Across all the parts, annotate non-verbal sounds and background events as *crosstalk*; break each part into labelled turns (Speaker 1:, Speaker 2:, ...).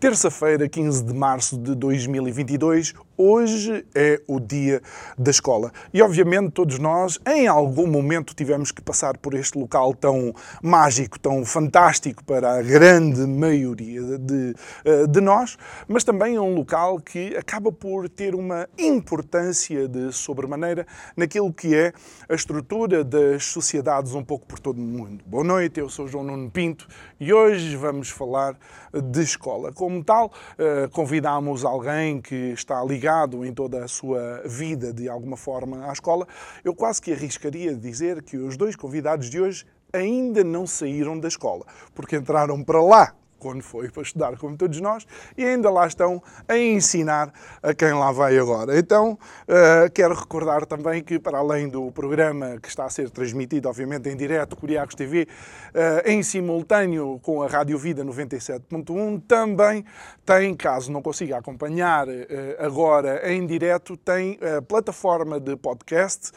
Speaker 1: Terça-feira, 15 de março de 2022, hoje é o dia da escola. E obviamente todos nós, em algum momento, tivemos que passar por este local tão mágico, tão fantástico para a grande maioria de, eh, de nós, mas também é um local que acaba por ter uma importância de sobremaneira naquilo que é a estrutura das sociedades um pouco por todo o mundo. Boa noite, eu sou João Nuno Pinto e hoje vamos falar de escola. Como tal, eh, convidamos alguém que está ligado ligado em toda a sua vida, de alguma forma, à escola, eu quase que arriscaria dizer que os dois convidados de hoje ainda não saíram da escola, porque entraram para lá quando foi para estudar, como todos nós, e ainda lá estão a ensinar a quem lá vai agora. Então, uh, quero recordar também que, para além do programa que está a ser transmitido, obviamente, em direto, Curiacos TV, uh, em simultâneo com a Rádio Vida 97.1, também tem, caso não consiga acompanhar uh, agora em direto, tem a plataforma de podcast,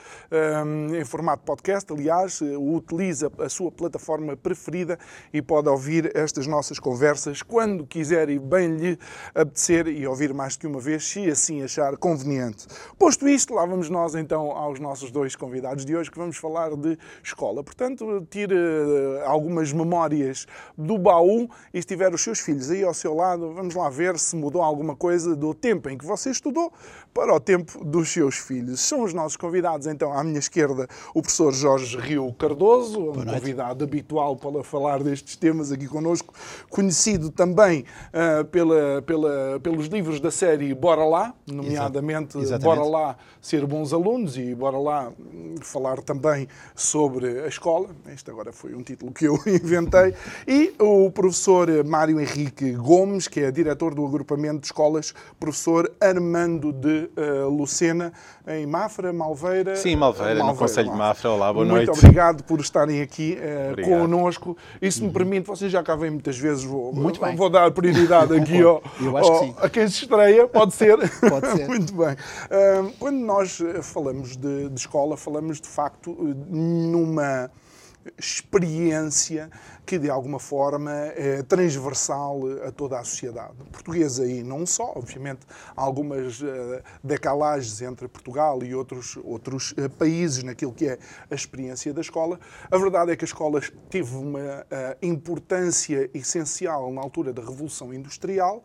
Speaker 1: em formato podcast, aliás, utiliza a sua plataforma preferida e pode ouvir estas nossas conversas conversas quando quiser e bem lhe apetecer e ouvir mais que uma vez, se assim achar conveniente. Posto isto, lá vamos nós então aos nossos dois convidados de hoje que vamos falar de escola. Portanto, tire eh, algumas memórias do baú e se tiver os seus filhos aí ao seu lado, vamos lá ver se mudou alguma coisa do tempo em que você estudou para o tempo dos seus filhos. São os nossos convidados, então, à minha esquerda, o professor Jorge Rio Cardoso, um convidado habitual para falar destes temas aqui connosco, conhecido também uh, pela, pela, pelos livros da série Bora Lá, nomeadamente Exatamente. Bora Lá Ser Bons Alunos e Bora Lá falar também sobre a escola. Este agora foi um título que eu *laughs* inventei. E o professor Mário Henrique Gomes, que é diretor do agrupamento de escolas, professor Armando de uh, Lucena, em Mafra, Malveira.
Speaker 2: Sim, Malveira, Malveira no Conselho de Mafra. Olá, boa
Speaker 1: Muito
Speaker 2: noite.
Speaker 1: Muito obrigado por estarem aqui uh, connosco. E se me uhum. permite, vocês já cá vêm muitas vezes, vou, Muito bem. vou dar prioridade aqui *laughs* ao, ao, a quem se estreia, pode ser. *laughs*
Speaker 3: Pode ser. *laughs*
Speaker 1: Muito bem. Uh, quando nós falamos de, de escola, falamos de facto numa experiência que, de alguma forma, é transversal a toda a sociedade portuguesa e não só. Obviamente, algumas uh, decalagens entre Portugal e outros, outros uh, países naquilo que é a experiência da escola. A verdade é que a escola teve uma uh, importância essencial na altura da Revolução Industrial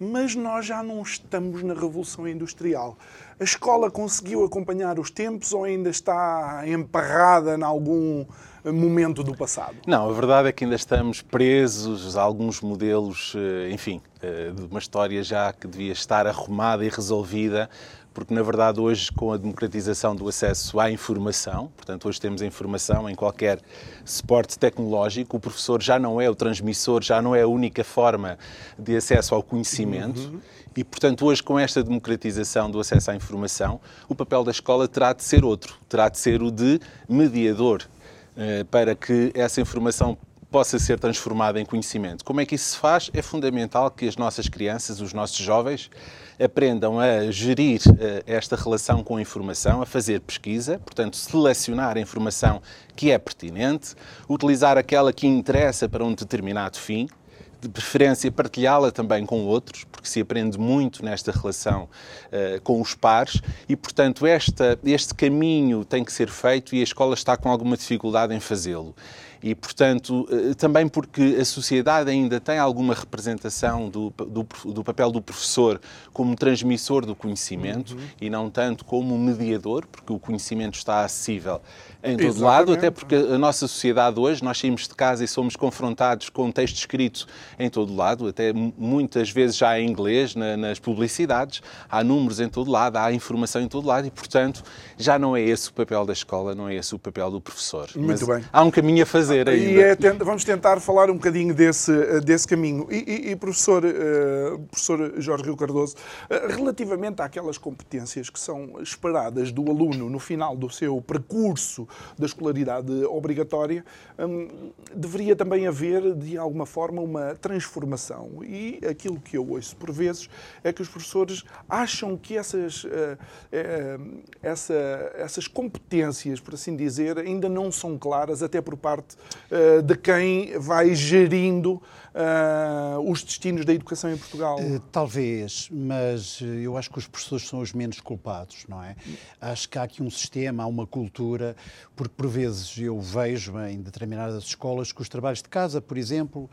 Speaker 1: mas nós já não estamos na Revolução Industrial. A escola conseguiu acompanhar os tempos ou ainda está emparrada em algum momento do passado?
Speaker 2: Não, a verdade é que ainda estamos presos a alguns modelos, eh, enfim, eh, de uma história já que devia estar arrumada e resolvida porque na verdade hoje com a democratização do acesso à informação, portanto hoje temos a informação em qualquer suporte tecnológico, o professor já não é o transmissor, já não é a única forma de acesso ao conhecimento. Uhum. E, portanto, hoje, com esta democratização do acesso à informação, o papel da escola terá de ser outro, terá de ser o de mediador para que essa informação possa ser transformada em conhecimento. Como é que isso se faz? É fundamental que as nossas crianças, os nossos jovens, aprendam a gerir uh, esta relação com a informação, a fazer pesquisa, portanto, selecionar a informação que é pertinente, utilizar aquela que interessa para um determinado fim, de preferência partilhá-la também com outros, porque se aprende muito nesta relação uh, com os pares e, portanto, esta, este caminho tem que ser feito e a escola está com alguma dificuldade em fazê-lo. E, portanto, eh, também porque a sociedade ainda tem alguma representação do, do, do papel do professor como transmissor do conhecimento uhum. e não tanto como mediador, porque o conhecimento está acessível em todo Exatamente. lado, até porque a nossa sociedade hoje, nós saímos de casa e somos confrontados com texto escrito em todo lado, até muitas vezes já em inglês, na, nas publicidades, há números em todo lado, há informação em todo lado e, portanto, já não é esse o papel da escola, não é esse o papel do professor.
Speaker 1: Muito Mas bem.
Speaker 2: Há um caminho a fazer fazer ainda.
Speaker 1: E é, vamos tentar falar um bocadinho desse, desse caminho. E, e, e professor, uh, professor Jorge Rio Cardoso, uh, relativamente àquelas competências que são esperadas do aluno no final do seu percurso da escolaridade obrigatória, um, deveria também haver, de alguma forma, uma transformação. E aquilo que eu ouço por vezes é que os professores acham que essas, uh, essa, essas competências, por assim dizer, ainda não são claras, até por parte uh, de quem vai gerindo uh, os destinos da educação em Portugal. Uh,
Speaker 3: talvez, mas eu acho que os professores são os menos culpados, não é? Acho que há aqui um sistema, há uma cultura, porque por vezes eu vejo em determinadas escolas que os trabalhos de casa, por exemplo,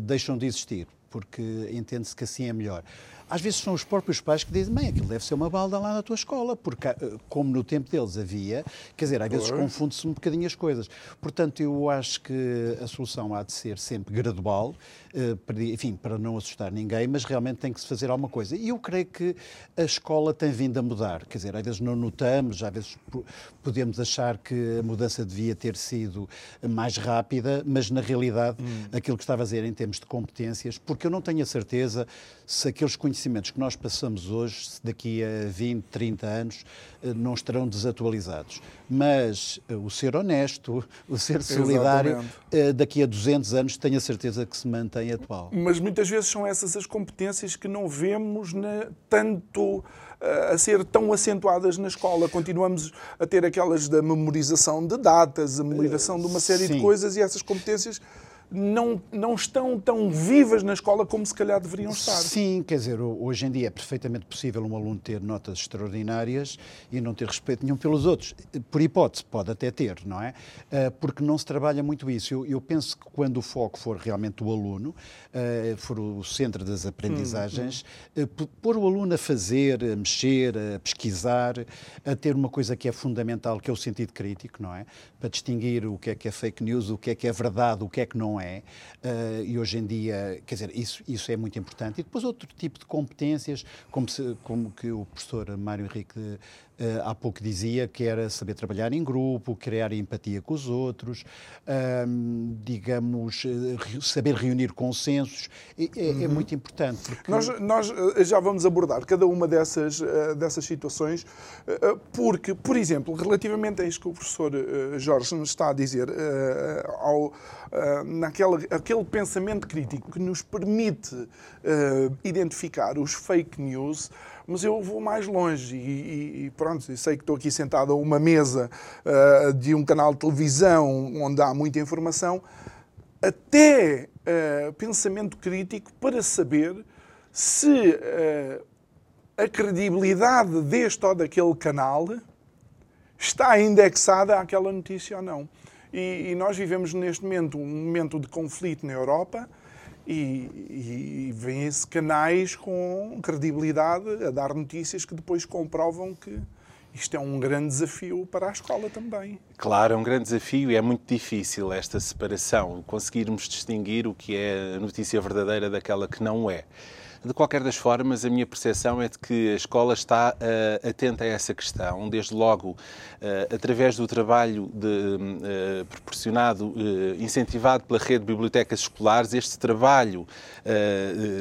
Speaker 3: deixam de existir porque entende-se que assim é melhor. Às vezes são os próprios pais que dizem, bem, aquilo deve ser uma balda lá na tua escola, porque eh, como no tempo deles havia, quer dizer, às vezes confunde-se um bocadinho as coisas. Portanto, eu acho que a solução há de ser sempre gradual, eh, enfim, para não assustar ninguém, mas realmente tem que se fazer alguma coisa. E eu creio que a escola tem vindo a mudar, quer dizer, às vezes não notamos, às vezes podemos achar que a mudança devia ter sido mais rápida, mas na realidade hum. aquilo que estava a dizer em termos de competências, porque eu não tenho a certeza se aqueles conhecimentos que nós passamos hoje, daqui a 20, 30 anos, eh, não estarão desatualizados. Mas eh, o ser honesto, o ser solidário, Exatamente. Eh, daqui a 200 anos, tenho a certeza que se mantém atual.
Speaker 1: Mas muitas vezes são essas as competências que não vemos na, tanto a ser tão acentuadas na escola. Continuamos a ter aquelas da memorização de datas, a memorização de uma série Sim. de coisas e essas competências não, não estão tão vivas na escola como se calhar deveriam estar.
Speaker 3: Sim, quer dizer, hoje em dia é perfeitamente possível um aluno ter notas extraordinárias e não ter respeito nenhum pelos outros. Por hipótese, pode até ter, não é? Ah, porque não se trabalha muito isso. Eu, eu penso que quando o foco for realmente o aluno, ah, for o centro das aprendizagens, hum, hum. pôr o aluno a fazer, a mexer, a pesquisar, a ter uma coisa que é fundamental, que é o sentido crítico, não é? Para distinguir o que é que é fake news, o que é que é verdade, o que é que não é é? Uh, e hoje em dia, quer dizer, isso, isso é muito importante. E depois outro tipo de competências, como, se, como que o professor Mário Henrique há pouco dizia, que era saber trabalhar em grupo, criar empatia com os outros, digamos, eh, saber reunir consensos, é, é, é uhum. muito importante.
Speaker 1: Porque... Nós, nós já vamos abordar cada uma dessas, dessas situações, porque, por exemplo, relativamente a isto que o professor Jorge nos está a dizer, ao, na aquele, pensamento crítico que nos permite identificar os fake news, mas eu vou mais longe e, e pronto, eu sei que estou aqui sentado a uma mesa uh, de um canal de televisão onde há muita informação, até uh, pensamento crítico para saber se a credibilidade deste ou daquele canal está indexada àquela notícia ou não. E, e nós vivemos neste momento um momento de conflito na Europa e, e vêm-se canais com credibilidade a dar notícias que depois comprovam que isto é um grande desafio para a escola também.
Speaker 2: Claro, é um grande desafio e é muito difícil esta separação, conseguirmos distinguir o que é a notícia verdadeira daquela que não é. De qualquer das formas, a minha percepção é de que a escola está uh, atenta a essa questão, desde logo uh, através do trabalho de, uh, proporcionado, incentivado pela rede de bibliotecas escolares, este trabalho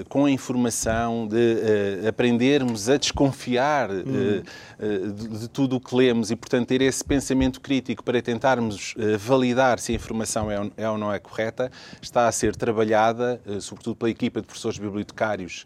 Speaker 2: com a informação de aprendermos a desconfiar hum. de, de, tudo o que lemos e, portanto, ter esse pensamento crítico para tentarmos validar se a informação é, é ou não é correta, está a ser trabalhada, sobretudo pela equipa de professores bibliotecários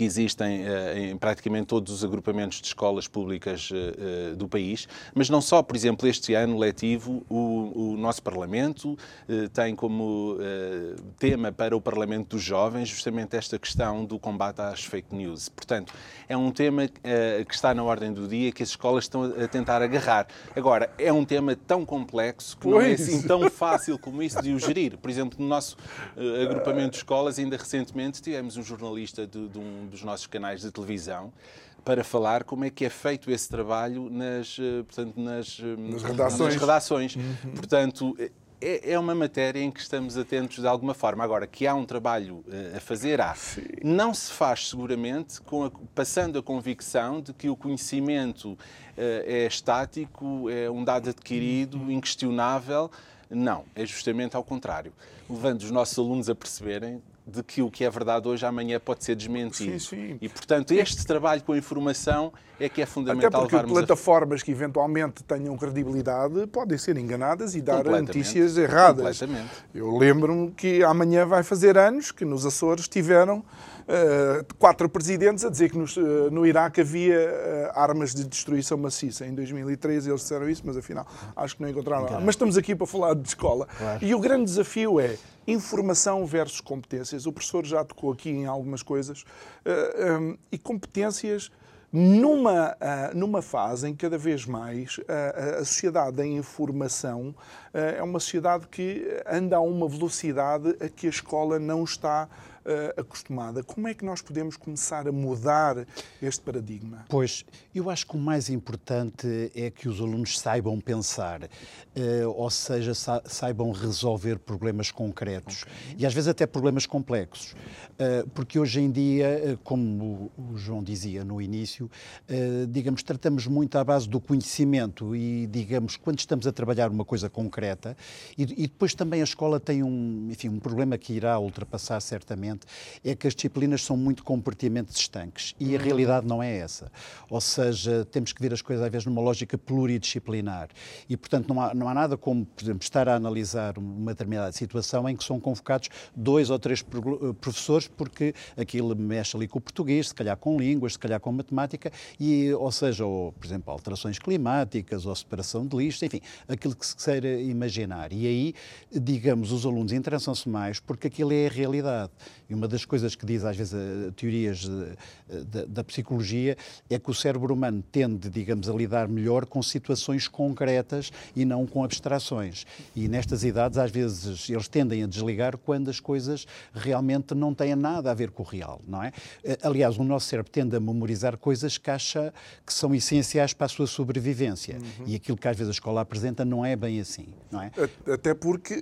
Speaker 2: que existem uh, em praticamente todos os agrupamentos de escolas públicas uh, do país, mas não só, por exemplo, este ano letivo, o, o nosso Parlamento tem como tema para o Parlamento dos Jovens justamente esta questão do combate às fake news. Portanto, é um tema que está na ordem do dia que as escolas estão a tentar agarrar. Agora, é um tema tão complexo que pois. não é assim tão fácil como isso de o gerir. Por exemplo, no nosso agrupamento de escolas, ainda recentemente tivemos um jornalista de, de um dos nossos canais de televisão para falar como é que é feito esse trabalho nas, eh, portanto, nas,
Speaker 1: eh, nas redações.
Speaker 2: Nas redações. Uhum. Portanto, é, é, uma matéria em que estamos atentos de alguma forma. Agora, que há um trabalho uh, a fazer, há. Sim. Não se faz seguramente com a, passando a convicção de que o conhecimento uh, é estático, é um dado adquirido, uhum. inquestionável Não, é justamente ao contrário. Levando os nossos alunos a perceberem de que o que é verdade hoje, amanhã pode ser desmentido. Sim, sim. E, portanto, este trabalho com a informação é que é fundamental
Speaker 1: Até porque plataformas a... que eventualmente tenham credibilidade podem ser enganadas e dar notícias erradas.
Speaker 2: Completamente.
Speaker 1: Eu lembro-me que amanhã vai fazer anos que nos Açores tiveram Uh, quatro presidentes a dizer que nos, uh, no Iraque havia uh, armas de destruição maciça. Em 2013 eles disseram isso, mas afinal acho que não encontraram nada. Mas estamos aqui para falar de escola. Claro. E o grande desafio é informação versus competências. O professor já tocou aqui em algumas coisas. Um, e competências numa, numa fase em que cada vez mais a, a sociedade da informação é uma sociedade que anda a uma velocidade a que a escola não está acostumada. Como é que nós podemos começar a mudar este paradigma?
Speaker 3: Pois, eu acho que o mais importante é que os alunos saibam pensar, uh, ou seja, sa saibam resolver problemas concretos okay. e às vezes até problemas complexos. Uh, porque hoje em dia, como o João dizia no início, digamos, tratamos muito à base do conhecimento e, digamos, quando estamos a trabalhar uma coisa concreta, e, e depois também a escola tem um, enfim, um problema que irá ultrapassar certamente é que as disciplinas são muito compartimentos estanques e a uhum. realidade não é essa. Ou seja, temos que ver as coisas às vezes numa lógica pluridisciplinar e, portanto, não há, não há nada como, por exemplo, estar a analisar uma determinada situação em que são convocados dois ou três eh, professores porque aquilo mexe ali com o português, se calhar com línguas, se calhar com matemática, e, ou seja, ou, por exemplo, alterações climáticas ou separação de lixo, enfim, aquilo que se queira imaginar. E aí, digamos, os alunos interessam-se mais porque aquilo é a realidade. E uma das coisas que diz às vezes a, teorias da psicologia é que o cérebro humano tende, digamos, a lidar melhor com situações concretas e não com abstrações. E nestas idades, às vezes, eles tendem a desligar quando as coisas realmente não têm nada a ver com o real, não é? Eh, aliás, o nosso cérebro tende a memorizar coisas que acha que são essenciais para a sua sobrevivência. Uhum. E aquilo que às vezes a escola apresenta não é bem assim, não é?
Speaker 1: Até porque,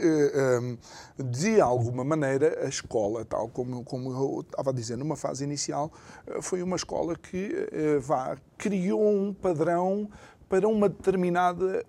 Speaker 1: de alguma maneira, a escola, tal como, como eu estava a dizer, numa fase inicial, eh, foi uma escola que eh, vá, criou um padrão para uma determinada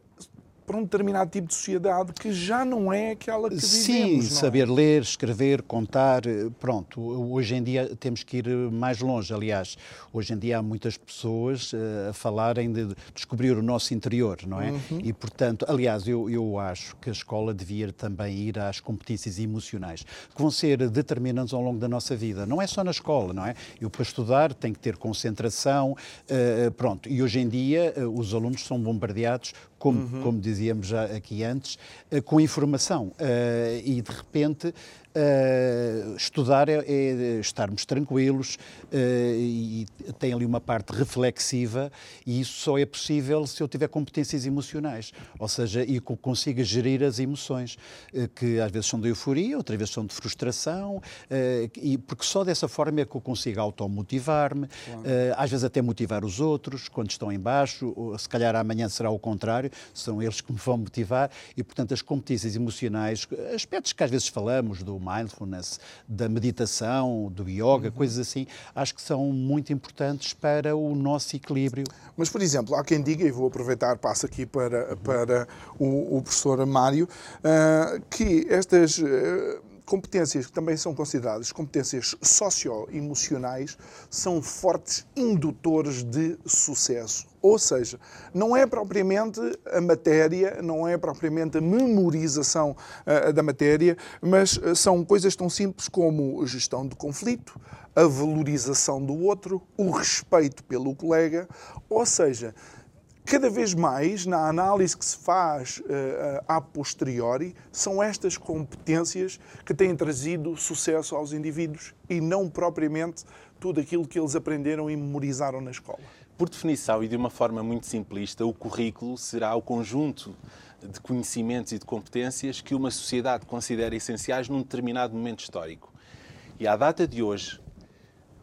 Speaker 1: para um determinado tipo de sociedade que já não é aquela que vivemos.
Speaker 3: Sim, é? saber é? ler, escrever, contar, eh, pronto. Hoje em dia temos que ir eh, mais longe. Aliás, hoje em dia há muitas pessoas uh, a falarem de descobrir o nosso interior, não é? Uhum. E, portanto, aliás, eu, eu acho que a escola devia também ir às competências emocionais, que vão ser determinantes ao longo da nossa vida. Não é só na escola, não é? Eu, para estudar, tenho que ter concentração, pronto. E hoje em dia, os alunos são bombardeados como, uhum. como dizíamos já aqui antes, eh, com informação. Eh, e de repente Uh, estudar é, é, estarmos tranquilos uh, e tem ali uma parte reflexiva e isso só é possível se eu tiver competências emocionais, ou seja, e consiga gerir as emoções, uh, que às vezes são de euforia, outras vezes são de frustração, e porque só dessa forma é que eu consigo automotivar-me, claro. às vezes até motivar os outros quando estão em baixo, ou, se calhar amanhã será o contrário, são eles que me vão motivar e, portanto, as competências emocionais, aspectos que às vezes falamos do mindfulness, da meditação, do yoga, uhum. coisas assim, acho que são muito importantes para o nosso equilíbrio.
Speaker 1: Mas, por exemplo, há quem diga, e vou aproveitar, passo aqui para, para o, o professor Mário, uh, que estas. Uh, competências que também são consideradas competências socioemocionais são fortes indutores de sucesso. Ou seja, não é propriamente a matéria, não é propriamente a memorização uh, da matéria, mas eh, são coisas tão simples como gestão de conflito, a valorização do outro, o respeito pelo colega, ou seja, cada vez mais, na análise que se faz uh, a posteriori, são estas competências que têm trazido sucesso aos indivíduos e não propriamente tudo aquilo que eles aprenderam e memorizaram na escola.
Speaker 2: Por definição e de uma forma muito simplista, o currículo será o conjunto de conhecimentos e de competências que uma sociedade considera essenciais num determinado momento histórico. E à data de hoje,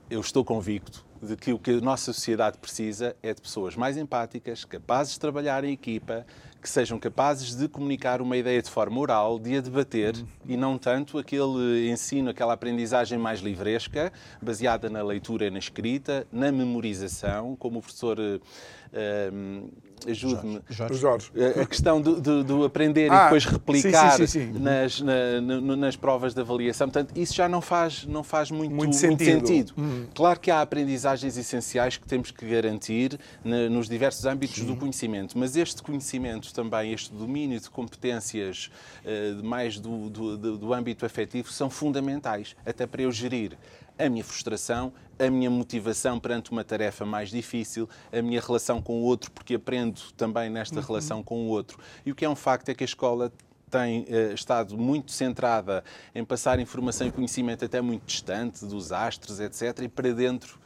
Speaker 2: eu estou convicto de que o que a nossa sociedade precisa é de pessoas mais empáticas, capazes de trabalhar em equipa, que sejam capazes de comunicar uma ideia de forma oral, de a debater uhum. e não tanto aquele ensino, aquela aprendizagem mais livresca, baseada na leitura e na escrita, na memorização, como o professor uh, ajude-me.
Speaker 3: Jorge.
Speaker 1: Jorge.
Speaker 2: A questão do, do- do aprender
Speaker 1: Ah,
Speaker 2: e depois replicar
Speaker 1: sim, sim, sim, sim.
Speaker 2: Nas, na- no- nas provas de avaliação. Portanto, isso já não faz, não faz muito,
Speaker 1: Muito
Speaker 2: muito
Speaker 1: sentido.
Speaker 2: sentido. Claro que há aprendizagens essenciais que temos que garantir na- nos diversos âmbitos do conhecimento, mas este conhecimento também, este domínio de competências de mais do, do- do- do âmbito afetivo, são fundamentais, até para eu gerir a minha frustração, a minha motivação perante uma tarefa mais difícil, a minha relação com o outro, porque aprendo também nesta relação com o outro. E o que é um facto é que a escola tem eh, estado muito centrada em passar informação e conhecimento até muito distante dos astros, etc. E para dentro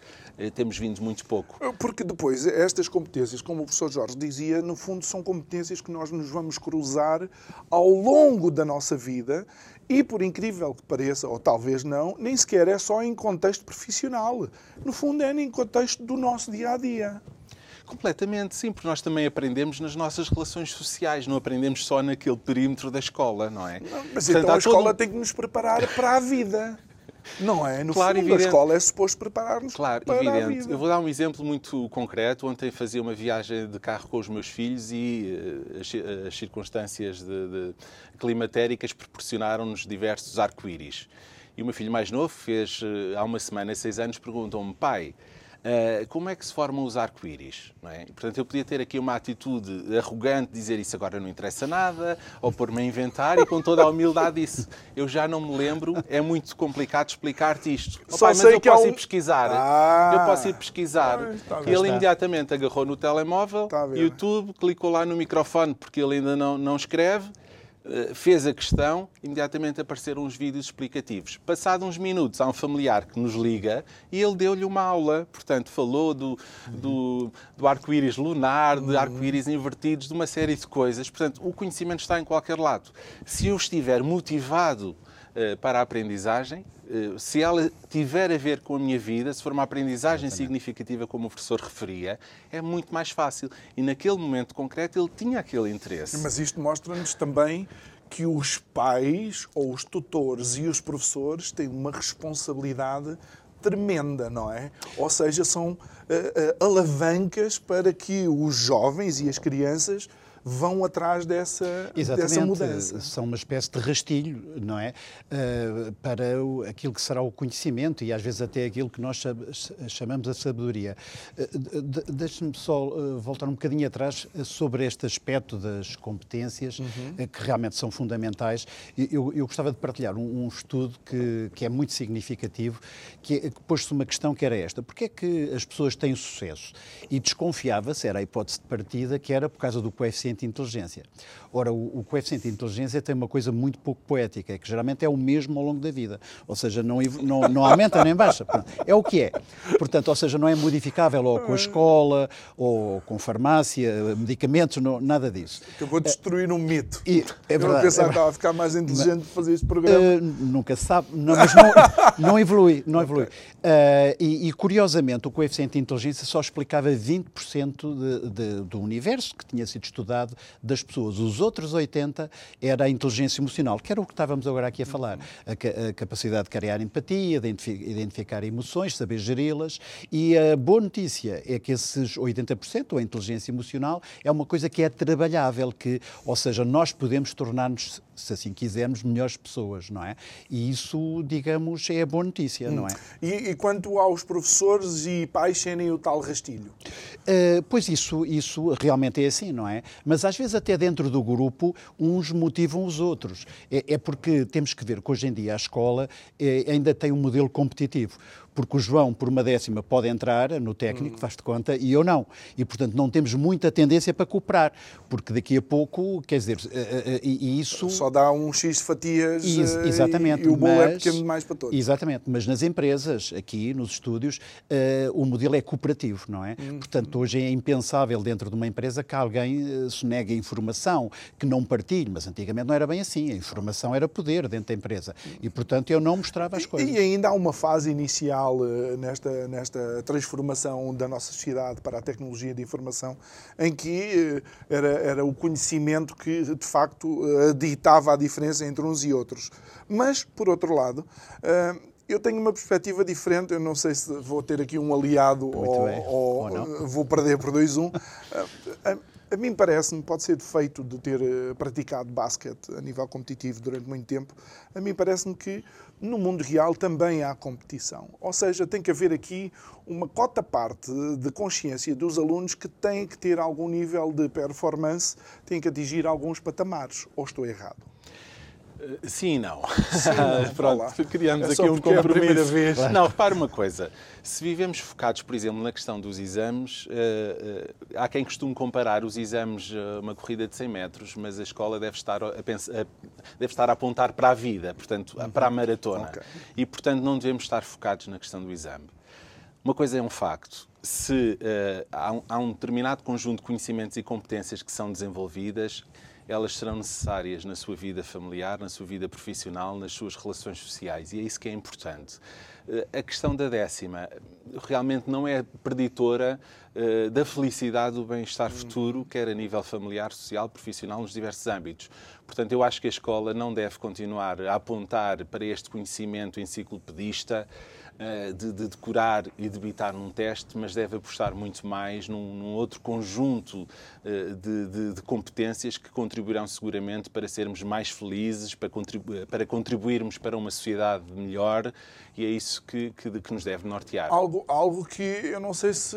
Speaker 2: temos vindo muito pouco.
Speaker 1: Porque depois, estas competências, como o professor Jorge dizia, no fundo são competências que nós nos vamos cruzar ao longo da nossa vida e, por incrível que pareça, ou talvez não, nem sequer é só em contexto profissional. No fundo, é em contexto do nosso dia a dia.
Speaker 2: Completamente, sim, porque nós também aprendemos nas nossas relações sociais, não aprendemos só naquele perímetro da escola, não é?
Speaker 1: Mas
Speaker 2: Portanto,
Speaker 1: então a escola
Speaker 2: todo
Speaker 1: tem que nos preparar para a vida. Não é? No
Speaker 2: Claro,
Speaker 1: fundo,
Speaker 2: evidente.
Speaker 1: a escola é suposto preparar-nos
Speaker 2: Claro,
Speaker 1: para a
Speaker 2: evidente. Eu vou dar um exemplo muito concreto. Ontem fazia uma viagem de carro com os meus filhos e as, ci- as circunstâncias de, de climatéricas proporcionaram-nos diversos arco-íris. E o meu filho mais novo fez, eh, há uma semana, seis anos, perguntou-me, pai, eh, como é que se formam os arco-íris? É? E, Portanto, eu podia ter aqui uma atitude arrogante, dizer isso agora não interessa nada, ou pôr-me a inventar, e com toda a humildade disse, eu já não me lembro, é muito complicado explicar-te isto. "Oh,
Speaker 1: Só
Speaker 2: pai, mas
Speaker 1: sei
Speaker 2: eu posso
Speaker 1: um-
Speaker 2: ir pesquisar.
Speaker 1: Ah.
Speaker 2: Eu posso ir pesquisar.
Speaker 1: Pois, está a
Speaker 2: e
Speaker 1: ver.
Speaker 2: ele imediatamente agarrou no telemóvel. YouTube, clicou lá no microfone, porque ele ainda não, não escreve, fez a questão, imediatamente apareceram uns vídeos explicativos. Passado uns minutos, há um familiar que nos liga e ele deu-lhe uma aula. Portanto, falou do, do, do arco-íris lunar, de arco-íris invertidos, de uma série de coisas. Portanto, o conhecimento está em qualquer lado. Se eu estiver motivado eh, para a aprendizagem, eh, se ela tiver a ver com a minha vida, se for uma aprendizagem significativa, como o professor referia, é muito mais fácil. E naquele momento concreto ele tinha aquele interesse.
Speaker 1: Mas isto mostra-nos também que os pais, ou os tutores e os professores têm uma responsabilidade tremenda, não é? Ou seja, são eh, eh, alavancas para que os jovens e as crianças vão atrás dessa,
Speaker 3: Exatamente,
Speaker 1: dessa mudança.
Speaker 3: são uma espécie de rastilho, não é? Uh, para o- aquilo que será o conhecimento e às vezes até aquilo que nós cha- chamamos a sabedoria. Uh, de- de- Deixe-me só uh, voltar um bocadinho atrás sobre este aspecto das competências,
Speaker 1: Uhum.
Speaker 3: uh, que realmente são fundamentais. Eu, eu gostava de partilhar um, um estudo que, que é muito significativo, que, é- que pôs-se uma questão que era esta. Porquê é que as pessoas têm sucesso? E desconfiava-se, era a hipótese de partida, que era por causa do coeficiente de inteligência. Ora, o, o coeficiente de inteligência tem uma coisa muito pouco poética, que geralmente é o mesmo ao longo da vida. Ou seja, não, não, não aumenta nem baixa. É o que é. Portanto, ou seja, não é modificável ou com a escola, ou com farmácia, medicamentos, não- nada disso.
Speaker 1: Acabou de destruir um mito.
Speaker 3: E- é
Speaker 1: Eu
Speaker 3: verdade,
Speaker 1: pensava
Speaker 3: é
Speaker 1: que estava a ficar mais inteligente de fazer este programa.
Speaker 3: Uh, nunca se sabe, não, mas não, não evolui. Não evolui. Uh, e, e, curiosamente, o coeficiente de inteligência só explicava 20% de, de, do universo que tinha sido estudado das pessoas. Os outros 80% era a inteligência emocional, que era o que estávamos agora aqui a falar. A, a capacidade de criar empatia, identifi- identificar emoções, saber geri-las. E a boa notícia é que esses 80%, a inteligência emocional, é uma coisa que é trabalhável, que, ou seja, nós podemos tornar-nos, se assim quisermos, melhores pessoas, não é? E isso, digamos, é a boa notícia, não é?
Speaker 1: E, e quanto aos professores e pais serem o tal rastilho?
Speaker 3: Uh, pois isso, isso realmente é assim, não é? Mas às vezes até dentro do grupo uns motivam os outros. É, é porque temos que ver que hoje em dia a escola eh, ainda tem um modelo competitivo. Porque o João, por uma décima, pode entrar no técnico,
Speaker 1: Hum.
Speaker 3: faz-te conta, e eu não. E, portanto, não temos muita tendência para cooperar. Porque daqui a pouco, quer dizer, eh, eh, e, e isso...
Speaker 1: Só dá um X de fatias eh,
Speaker 3: exatamente.
Speaker 1: e, o bolo é pequeno demais para todos.
Speaker 3: Exatamente, mas nas empresas, aqui nos estúdios, eh, o modelo é cooperativo, não é?
Speaker 1: Uhum.
Speaker 3: Portanto, hoje é impensável dentro de uma empresa que alguém eh, se negue a informação, que não partilhe, mas antigamente não era bem assim, a informação era poder dentro da empresa e, portanto, eu não mostrava as coisas.
Speaker 1: E ainda há uma fase inicial eh, nesta, nesta transformação da nossa sociedade para a tecnologia de informação, em que eh, era, era o conhecimento que, de facto, eh, ditava a diferença entre uns e outros. Mas, por outro lado, eu tenho uma perspectiva diferente. Eu não sei se vou ter aqui um aliado ou, ou,
Speaker 3: Ou
Speaker 1: vou perder por 2-1. Eh, eh, A mim parece-me, pode ser defeito de ter praticado basquete a nível competitivo durante muito tempo, a mim parece-me que no mundo real também há competição. Ou seja, tem que haver aqui uma cota parte de consciência dos alunos que têm que ter algum nível de performance, têm que atingir alguns patamares. Ou estou errado?
Speaker 2: Sim e não.
Speaker 1: Sim, não. *laughs*
Speaker 2: Pronto, criamos
Speaker 1: é
Speaker 2: aqui um compromisso.
Speaker 1: É a primeira vez.
Speaker 2: Não, repare uma coisa. Se vivemos focados, por exemplo, na questão dos exames, uh, uh, há quem costume comparar os exames a uma corrida de 100 metros, mas a escola deve estar a, pensar, a deve estar a apontar para a vida, portanto, uhum. para a maratona. Okay. E, portanto, não devemos estar focados na questão do exame. Uma coisa é um facto. Se uh, há, um, há um determinado conjunto de conhecimentos e competências que são desenvolvidas, elas serão necessárias na sua vida familiar, na sua vida profissional, nas suas relações sociais. E é isso que é importante. Eh, a questão da décima realmente não é preditora uh, da felicidade, do bem-estar futuro, quer a nível familiar, social, profissional, nos diversos âmbitos. Portanto, eu acho que a escola não deve continuar a apontar para este conhecimento enciclopedista eh, de, de, decorar e debitar num teste, mas deve apostar muito mais num, num outro conjunto uh, de, de, de, competências que contribuirão seguramente para sermos mais felizes, para, contribu para contribuirmos para uma sociedade melhor e é isso que, que, que, nos deve nortear.
Speaker 1: Algo, algo que eu não sei se,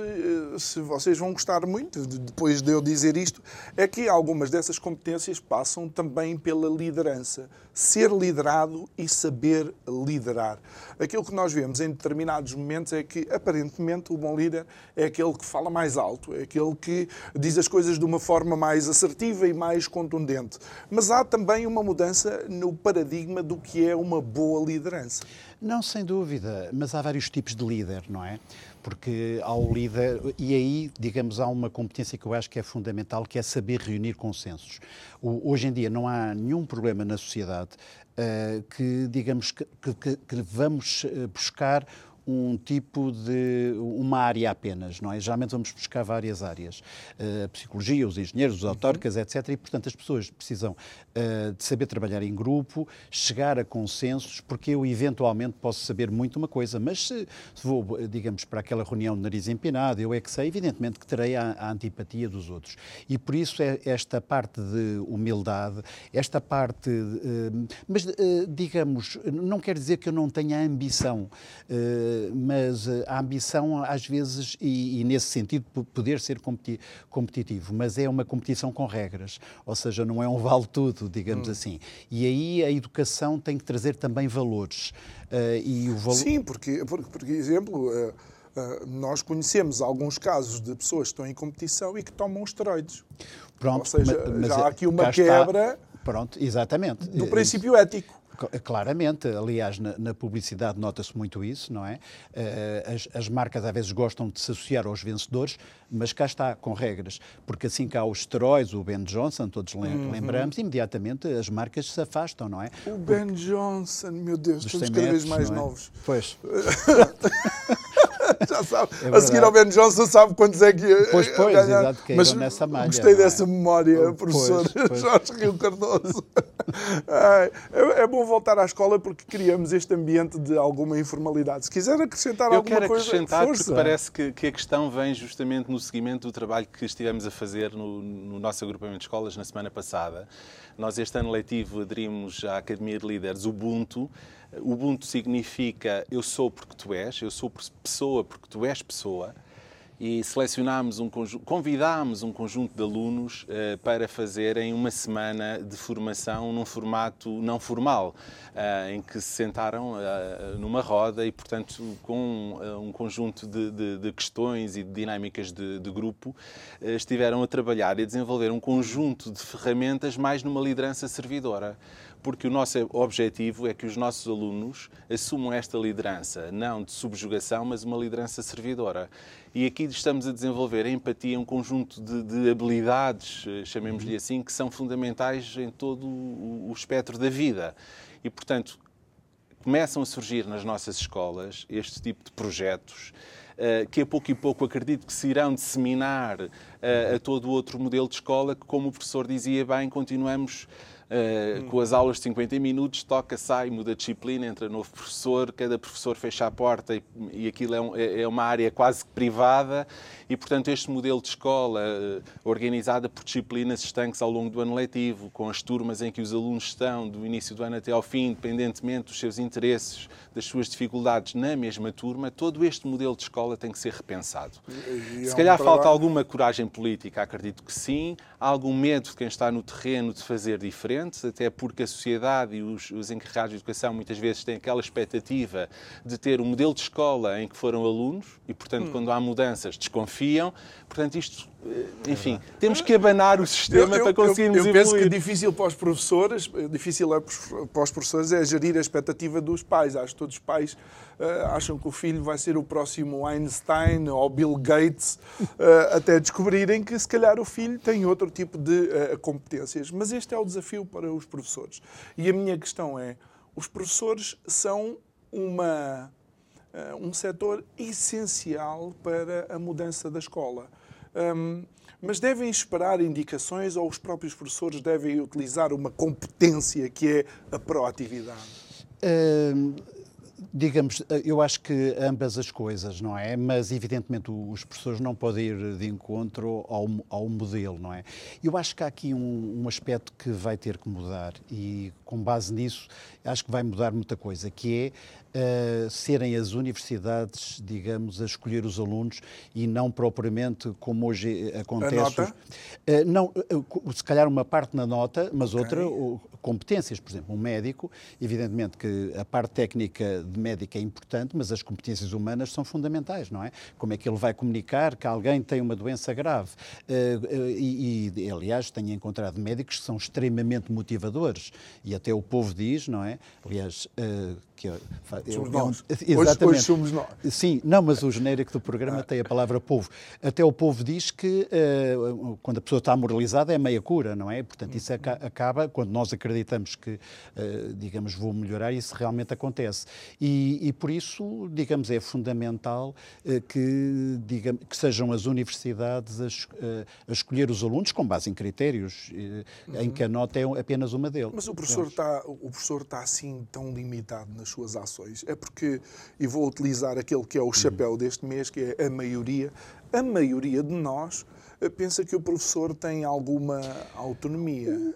Speaker 1: se vocês vão gostar muito depois de eu dizer isto, é que algumas dessas competências passam também pela liderança. Ser liderado e saber liderar. Aquilo que nós vemos em determinados momentos é que, aparentemente, o bom líder é aquele que fala mais alto, é aquele que diz as coisas de uma forma mais assertiva e mais contundente. Mas há também uma mudança no paradigma do que é uma boa liderança.
Speaker 3: Não, sem dúvida, mas há vários tipos de líder, não é? Porque há o líder, e aí, digamos, há uma competência que eu acho que é fundamental, que é saber reunir consensos. O, hoje em dia não há nenhum problema na sociedade uh, que, digamos, que, que, que vamos eh, buscar um tipo de uma área apenas, não é? Geralmente vamos buscar várias áreas, eh, a psicologia, os engenheiros, os autóricas, etc. E portanto as pessoas precisam uh, de saber trabalhar em grupo, chegar a consensos, porque eu eventualmente posso saber muito uma coisa, mas se, vou, digamos, para aquela reunião de nariz empinado, eu é que sei, evidentemente que terei a, a antipatia dos outros. E por isso é esta parte de humildade, esta parte, uh, mas uh, digamos, não quer dizer que eu não tenha ambição mas eh, a ambição, às vezes, e, e, nesse sentido, poder ser competitivo, mas é uma competição com regras, ou seja, não é um vale-tudo, digamos hum. assim. E aí a educação tem que trazer também valores.
Speaker 1: Uh, e o valor... Sim, porque, porque, por exemplo. Uh... Uh, nós conhecemos alguns casos de pessoas que estão em competição e que tomam esteroides. Pronto, Ou seja, mas, mas já há aqui uma quebra
Speaker 3: está, pronto, exatamente.
Speaker 1: do princípio ético.
Speaker 3: Claramente, aliás, na, na publicidade nota-se muito isso, não é? Eh, as, as, marcas às vezes gostam de se associar aos vencedores, mas cá está, com regras, porque assim que há os esteróis, o Ben Johnson, todos uhum. lembramos, imediatamente as marcas se afastam, não é?
Speaker 1: O Ben porque... Johnson, meu Deus, estamos cada vez mais é? novos.
Speaker 3: Pois. *laughs*
Speaker 1: já sabe. É a seguir ao Ben Johnson sabe quantos é que.
Speaker 3: Pois, pois, ganhar. exato, Mas nessa malha.
Speaker 1: Gostei é? dessa memória, professor pois, pois. *laughs* Jorge Rio Cardoso. *laughs* é, é, bom voltar à escola porque criamos este ambiente de alguma informalidade. Se quiser acrescentar
Speaker 2: Eu
Speaker 1: alguma
Speaker 2: coisa. Eu
Speaker 1: quero
Speaker 2: acrescentar força. porque parece que, que, a questão vem justamente no seguimento do trabalho que estivemos a fazer no, no nosso agrupamento de escolas na semana passada. Nós, este ano letivo, aderimos à Academia de Líderes Ubuntu. Ubuntu significa eu sou porque tu és, eu sou pessoa porque tu és pessoa e selecionámos um convidámos um conjunto de alunos uh, para fazerem uma semana de formação num formato não formal, uh, em que se sentaram uh, numa roda e, portanto, com um conjunto de, de, de, questões e de dinâmicas de, de grupo, estiveram a trabalhar e a desenvolver um conjunto de ferramentas mais numa liderança servidora porque o nosso objetivo é que os nossos alunos assumam esta liderança, não de subjugação, mas uma liderança servidora. E aqui estamos a desenvolver a empatia, um conjunto de, de habilidades, eh, chamemos-lhe assim, que são fundamentais em todo o, o espectro da vida. E, portanto, começam a surgir nas nossas escolas este tipo de projetos Uh, que a pouco e pouco acredito que se irão disseminar uh, a todo outro modelo de escola, que, como o professor dizia bem, continuamos Uh, com as aulas de 50 minutos, toca, sai, muda de disciplina, entra novo professor, cada professor fecha a porta e, e aquilo é, um, é, é, uma área quase privada. E, portanto, este modelo de escola uh, organizada por disciplinas estanques ao longo do ano letivo, com as turmas em que os alunos estão do início do ano até ao fim, independentemente dos seus interesses, das suas dificuldades na mesma turma, todo este modelo de escola tem que ser repensado. E, e Se calhar um falta alguma coragem política, acredito que sim, há algum medo de quem está no terreno de fazer diferente, até porque a sociedade e os, os encarregados de educação muitas vezes têm aquela expectativa de ter um modelo de escola em que foram alunos e, portanto, hum. quando há mudanças, desconfiam. Portanto, isto, enfim, temos que abanar o sistema eu, eu, para conseguirmos
Speaker 1: eu, eu
Speaker 2: evoluir.
Speaker 1: penso que difícil para os professores, difícil é para os professores é gerir a expectativa dos pais. Acho que todos os pais uh, acham que o filho vai ser o próximo Einstein ou Bill Gates, uh, até descobrirem que se calhar o filho tem outro tipo de uh, competências. Mas este é o desafio para os professores. E a minha questão é: os professores são uma, um setor essencial para a mudança da escola. Um, mas devem esperar indicações ou os próprios professores devem utilizar uma competência que é a proatividade?
Speaker 3: digamos, eu acho que ambas as coisas, não é? Mas, evidentemente, os professores não podem ir de encontro ao, ao modelo, não é? Eu acho que há aqui um, um aspecto que vai ter que mudar e, com base nisso, acho que vai mudar muita coisa, que é uh, serem as universidades, digamos, a escolher os alunos e não propriamente como hoje acontece. A
Speaker 1: nota?
Speaker 3: Uh, não, uh, se calhar uma parte na nota, mas okay. outra competências. Por exemplo, um médico, evidentemente que a parte técnica de médico é importante, mas as competências humanas são fundamentais, não é? Como é que ele vai comunicar que alguém tem uma doença grave? E, e aliás, tenho encontrado médicos que são extremamente motivadores e até o povo diz, não é? Aliás,
Speaker 1: que eu, somos nós. Exatamente. Hoje, hoje, somos nós.
Speaker 3: Sim, não, mas o genérico do programa ah. tem a palavra povo. Até o povo diz que uh, quando a pessoa está moralizada é meia cura, não é? Portanto, isso acaba, quando nós acreditamos que, uh, digamos, vou melhorar, isso realmente acontece. E, e por isso, digamos, é fundamental uh, que, digamos, que sejam as universidades a, a, escolher os alunos com base em critérios, uhum. em que a nota é apenas uma deles.
Speaker 1: Mas o professor, está, o professor está assim tão limitado nas suas ações. É porque, e vou utilizar aquele que é o chapéu deste mês, que é a maioria, a maioria de nós eh, pensa que o professor tem alguma autonomia.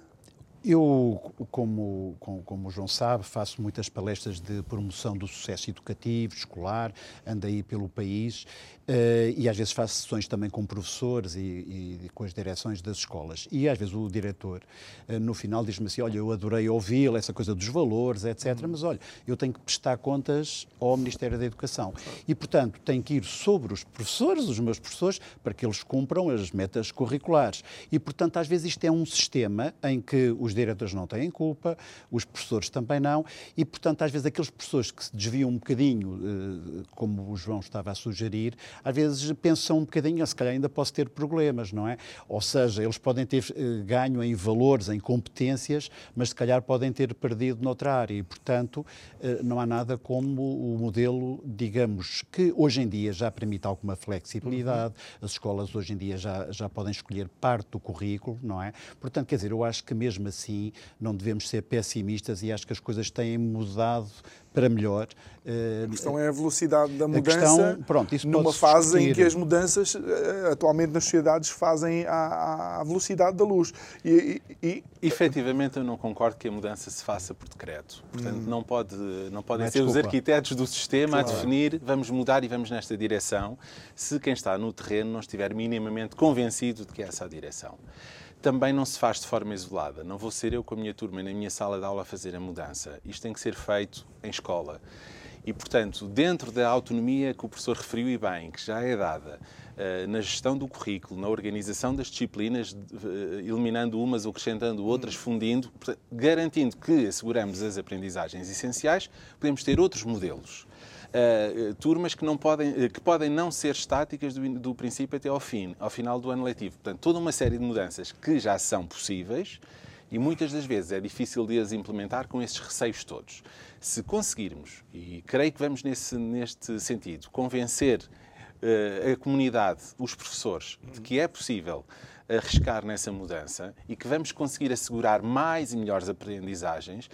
Speaker 3: Eu, como, como, como, o João sabe, faço muitas palestras de promoção do sucesso educativo, escolar, ando aí pelo país Uh, e às vezes faço sessões também com professores e, e, com as direções das escolas. E às vezes o diretor, uh, no final, diz-me assim: Olha, eu adorei ouvi-lo, essa coisa dos valores, etc. Uhum. Mas olha, eu tenho que prestar contas ao Ministério da Educação. E, portanto, tenho que ir sobre os professores, os meus professores, para que eles cumpram as metas curriculares. E, portanto, às vezes isto é um sistema em que os diretores não têm culpa, os professores também não, e, portanto, às vezes aqueles professores que se desviam um bocadinho, uh, como o João estava a sugerir, às vezes pensam um bocadinho, se calhar ainda posso ter problemas, não é? Ou seja, eles podem ter eh, ganho em valores, em competências, mas se calhar podem ter perdido noutra área e, portanto, eh, não há nada como o modelo, digamos, que hoje em dia já permite alguma flexibilidade, uhum. as escolas hoje em dia já, já podem escolher parte do currículo, não é? Portanto, quer dizer, eu acho que mesmo assim não devemos ser pessimistas e acho que as coisas têm mudado para melhor.
Speaker 1: A questão é a velocidade da mudança questão, pronto, isso numa fase discutir. em que as mudanças eh, atualmente nas sociedades fazem à, à velocidade da luz.
Speaker 2: E, e, e... Efetivamente eu não concordo que a mudança se faça por decreto. Portanto, hum. não, pode, não podem é ser desculpa. os arquitetos do sistema claro. a definir vamos mudar e vamos nesta direção, se quem está no terreno não estiver minimamente convencido de que é essa a direção também não se faz de forma isolada. Não vou ser eu com a minha turma na minha sala de aula a fazer a mudança. Isto tem que ser feito em escola. E, portanto, dentro da autonomia que o professor referiu e bem, que já é dada uh, na gestão do currículo, na organização das disciplinas, uh, eliminando umas ou acrescentando outras, hum. fundindo, garantindo que asseguramos as aprendizagens essenciais, podemos ter outros modelos. Uh, turmas que, não podem, uh, que podem não ser estáticas do, do, princípio até ao fim, ao final do ano letivo. Portanto, toda uma série de mudanças que já são possíveis e muitas das vezes é difícil de as implementar com esses receios todos. Se conseguirmos, e creio que vamos nesse, neste sentido, convencer uh, a comunidade, os professores, de que é possível arriscar nessa mudança e que vamos conseguir assegurar mais e melhores aprendizagens,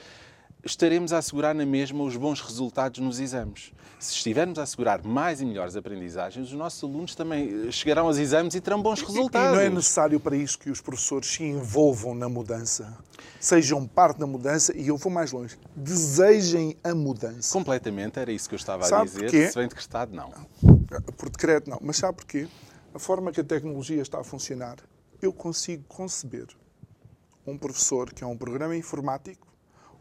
Speaker 2: estaremos a assegurar na mesma os bons resultados nos exames. Se estivermos a assegurar mais e melhores aprendizagens, os nossos alunos também chegarão aos exames e terão bons resultados.
Speaker 1: E não é necessário para isso que os professores se envolvam na mudança, sejam parte da mudança e eu vou mais longe, desejem a mudança.
Speaker 2: Completamente, era isso que eu estava
Speaker 1: sabe
Speaker 2: a dizer.
Speaker 1: Porquê?
Speaker 2: Se bem decretado, não.
Speaker 1: Por decreto, não. Mas sabe porquê? A forma que a tecnologia está a funcionar, eu consigo conceber um professor que é um programa informático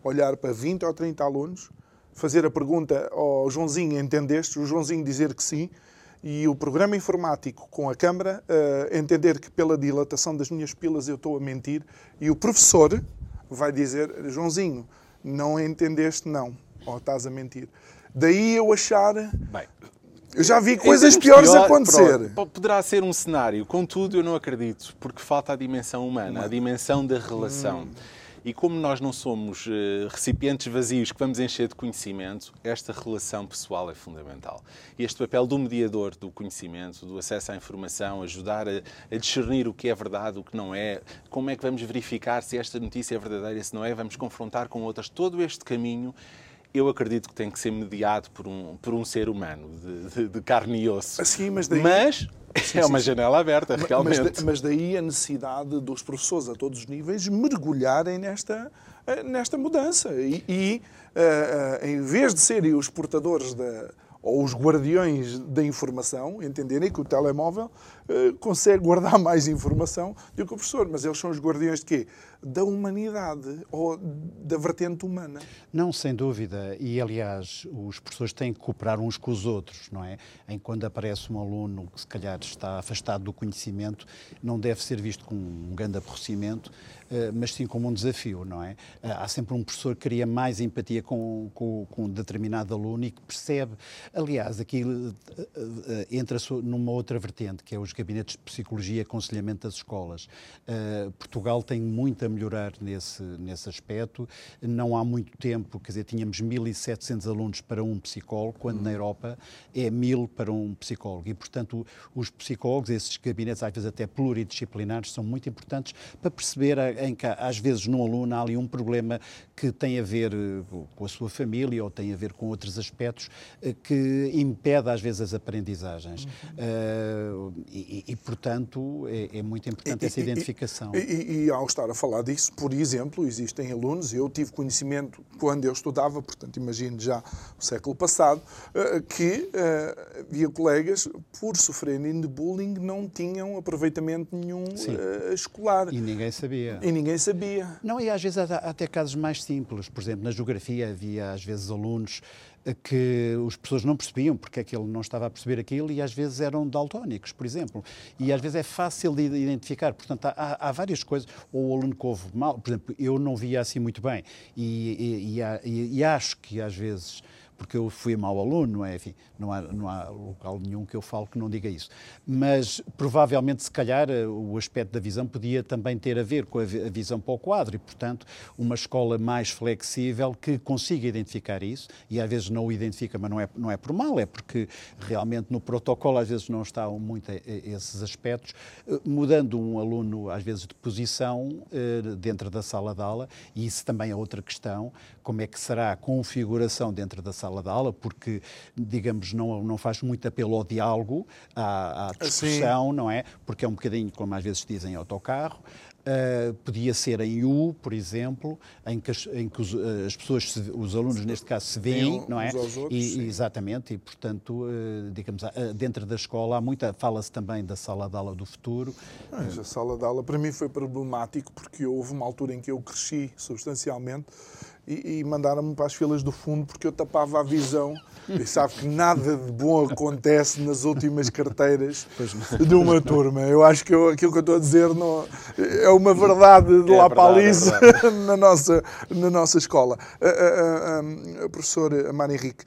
Speaker 1: olhar para 20 ou 30 alunos, fazer a pergunta ao Joãozinho, entendeste? O Joãozinho dizer que sim, e o programa informático com a câmara uh, entender que pela dilatação das minhas pilas eu estou a mentir, e o professor vai dizer, Joãozinho, não entendeste não, ou estás a mentir. Daí eu achar...
Speaker 2: Bem,
Speaker 1: eu já vi coisas piores pior, acontecer.
Speaker 2: Pronto, poderá ser um cenário, contudo eu não acredito, porque falta a dimensão humana, a dimensão da relação. Hum. E como nós não somos uh, recipientes vazios que vamos encher de conhecimento, esta relação pessoal é fundamental. E este papel do mediador do conhecimento, do acesso à informação, ajudar a, a, discernir o que é verdade, o que não é, como é que vamos verificar se esta notícia é verdadeira, se não é, vamos confrontar com outras. Todo este caminho eu acredito que tem que ser mediado por um, por um ser humano, de, de, de carne e osso.
Speaker 1: Sim, mas daí...
Speaker 2: Mas Sim, é uma sim. janela aberta, realmente.
Speaker 1: Mas, mas, daí a necessidade dos professores a todos os níveis mergulharem nesta, eh, nesta mudança. E, e uh, uh, em vez de serem os portadores da, ou os guardiões da informação, entenderem que o telemóvel uh, consegue guardar *laughs* mais informação do que o professor. Mas eles são os guardiões de quê? da humanidade ou da vertente humana.
Speaker 3: Não, sem dúvida. E, aliás, os professores têm que cooperar uns com os outros, não é? Em quando aparece um aluno que, se calhar, está afastado do conhecimento, não deve ser visto com um grande aborrecimento, eh, mas sim como um desafio, não é? Eh, há sempre um professor que cria mais empatia com, com, com um determinado aluno e que percebe. Aliás, aqui eh, entra numa outra vertente, que é os gabinetes de psicologia e aconselhamento das escolas. Portugal tem muita melhorar nesse, nesse aspecto. Não há muito tempo, quer dizer, tínhamos 1.700 alunos para um psicólogo, quando uhum. na Europa é 1.000 para um psicólogo. E, portanto, os psicólogos, esses gabinetes, às vezes até pluridisciplinares, são muito importantes para perceber em que, às vezes, num aluno há ali um problema que tem a ver eh, com a sua família ou tem a ver com outros aspectos eh, que impede, às vezes, as aprendizagens. Uhum. Uh, e, e, portanto, é, é, muito importante e, essa identificação.
Speaker 1: E, e, ao estar a falar disso, por exemplo, existem alunos, eu tive conhecimento quando eu estudava, portanto, imagino já o século passado, que uh, havia colegas, por sofrerem de bullying, não tinham aproveitamento nenhum uh, escolar.
Speaker 3: E ninguém sabia.
Speaker 1: E ninguém sabia.
Speaker 3: Não, e às vezes há, há até casos mais simples. Por exemplo, na geografia havia às vezes alunos que as pessoas não percebiam porque é que ele não estava a perceber aquilo e às vezes eram daltónicos, por exemplo. E às vezes é fácil de identificar. Portanto, há, há várias coisas. Ou o aluno que ouve mal, por exemplo, eu não via assim muito bem e, e, e, e acho que às vezes porque eu fui mau aluno, não é? Enfim, não há, não há local nenhum que eu falo que não diga isso. Mas provavelmente, se calhar, eh, o aspecto da visão podia também ter a ver com a visão para o quadro e, portanto, uma escola mais flexível que consiga identificar isso e às vezes não o identifica, mas não é, não é por mal, é porque realmente no protocolo às vezes não estão muito esses aspectos, eh, mudando um aluno às vezes de posição eh, dentro da sala de aula e isso também é outra questão, como é que será a configuração dentro da sala de aula, porque, digamos, não, não faz muito apelo ao diálogo, à, à discussão, Sim. não é? Porque é um bocadinho, como às vezes dizem, autocarro. Uh, podia ser em U, por exemplo, em que as, em que os, eh, as pessoas, se, os alunos neste caso, se veem, não é?
Speaker 1: Outros,
Speaker 3: e, exatamente, e portanto, uh, digamos, uh, dentro da escola há muita, fala-se também da sala de aula do futuro.
Speaker 1: Mas a sala de aula para mim foi problemático porque houve uma altura em que eu cresci substancialmente e, e mandaram-me para as filas do fundo porque eu tapava a visão. E sabe que nada de bom acontece nas últimas carteiras de uma turma. Eu acho que eu, aquilo que eu estou a dizer não, é uma verdade de é lá para ali é *laughs* na, nossa, na nossa escola. A, a, a, a professora Mari Henrique,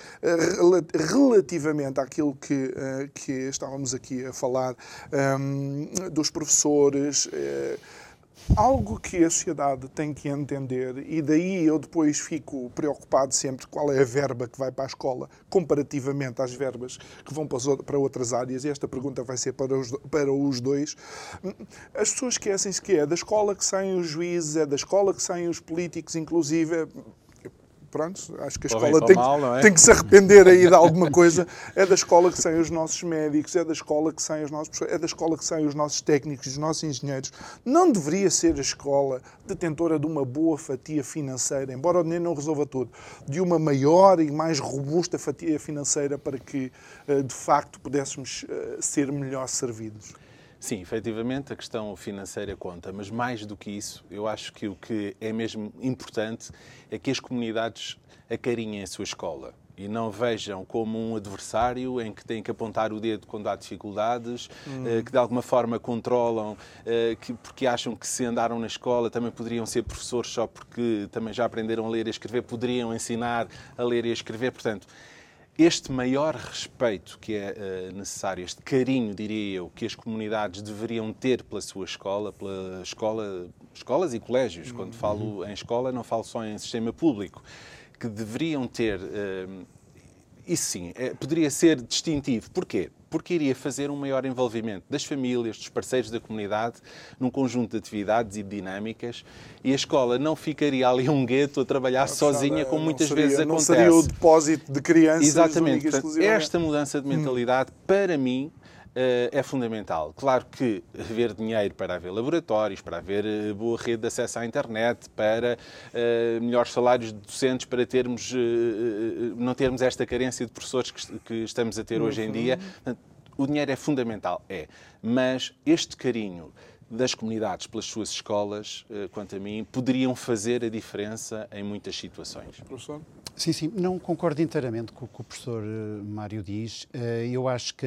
Speaker 1: relativamente àquilo que, que estávamos aqui a falar, um, dos professores. Uh, algo que a sociedade tem que entender, e daí eu depois fico preocupado sempre qual é a verba que vai para a escola, comparativamente às verbas que vão para outras áreas, e esta pergunta vai ser para os, para os dois. As pessoas esquecem-se que é da escola que saem os juízes, é da escola que saem os políticos, inclusive pronto, acho que a escola tem, mal, é? tem, que se arrepender aí de alguma coisa. É da escola que saem os nossos médicos, é da escola que saem os nossos é da escola que saem os nossos técnicos, os nossos engenheiros. Não deveria ser a escola detentora de uma boa fatia financeira, embora o dinheiro não resolva tudo, de uma maior e mais robusta fatia financeira para que, eh, de facto, pudéssemos eh, ser melhor servidos.
Speaker 2: Sim, efetivamente a questão financeira conta, mas mais do que isso, eu acho que o que é mesmo importante é que as comunidades acarinhem a sua escola e não vejam como um adversário em que têm que apontar o dedo quando há dificuldades, hum. Eh, que de alguma forma controlam, eh, que, porque acham que se andaram na escola também poderiam ser professores só porque também já aprenderam a ler e a escrever, poderiam ensinar a ler e a escrever. Portanto, este maior respeito que é uh, necessário, este carinho, diria eu, que as comunidades deveriam ter pela sua escola, pela escola, escolas e colégios, quando uhum. falo em escola, não falo só em sistema público, que deveriam ter, uh, isso sim, é, poderia ser distintivo. Porquê? Porque iria fazer um maior envolvimento das famílias, dos parceiros da comunidade, num conjunto de atividades e dinâmicas, e a escola não ficaria ali um gueto a trabalhar sozinha, como muitas
Speaker 1: seria,
Speaker 2: vezes acontece.
Speaker 1: Não seria o depósito de crianças.
Speaker 2: Exatamente. Portanto, esta mudança de mentalidade, hum. para mim, é fundamental. Claro que haver dinheiro para haver laboratórios, para haver eh, boa rede de acesso à internet, para uh, melhores salários de docentes, para termos, não termos esta carência de professores que, que estamos a ter hoje em dia. O dinheiro é fundamental, é. Mas este carinho das comunidades pelas suas escolas, quanto a mim, poderiam fazer a diferença em muitas situações.
Speaker 1: Professor?
Speaker 3: Sim, sim, não concordo inteiramente com o que o professor eh, Mário diz. Eh, eu acho que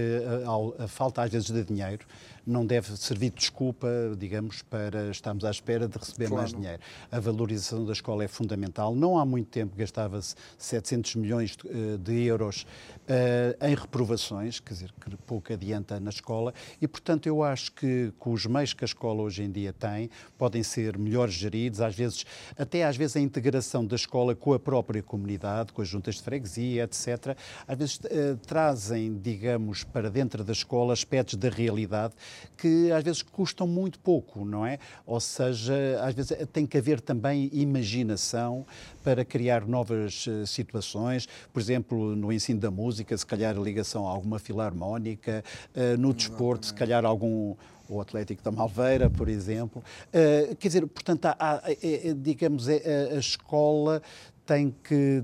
Speaker 3: a, a falta, às vezes, de dinheiro não deve servir de desculpa, digamos, para estarmos à espera de receber claro. mais dinheiro. A valorização da escola é fundamental. Não há muito tempo gastava-se 700 milhões de eh, euros uh, em reprovações, quer dizer, que pouco adianta na escola, e, portanto, eu acho que com os meios que a escola hoje em dia tem, podem ser melhores geridos, às vezes, até às vezes a integração da escola com a própria comunidade, com as juntas de freguesia, etc., às vezes uh, trazem, digamos, para dentro da escola aspectos da realidade que às vezes custam muito pouco, não é? Ou seja, às vezes tem que haver também imaginação para criar novas uh, situações, por exemplo, no ensino da música, se calhar a ligação a alguma filarmónica, uh, no desporto, se calhar algum o Atlético da Malveira, por exemplo. Uh, quer dizer, portanto, há, há, é, é, digamos, é, a escola tem que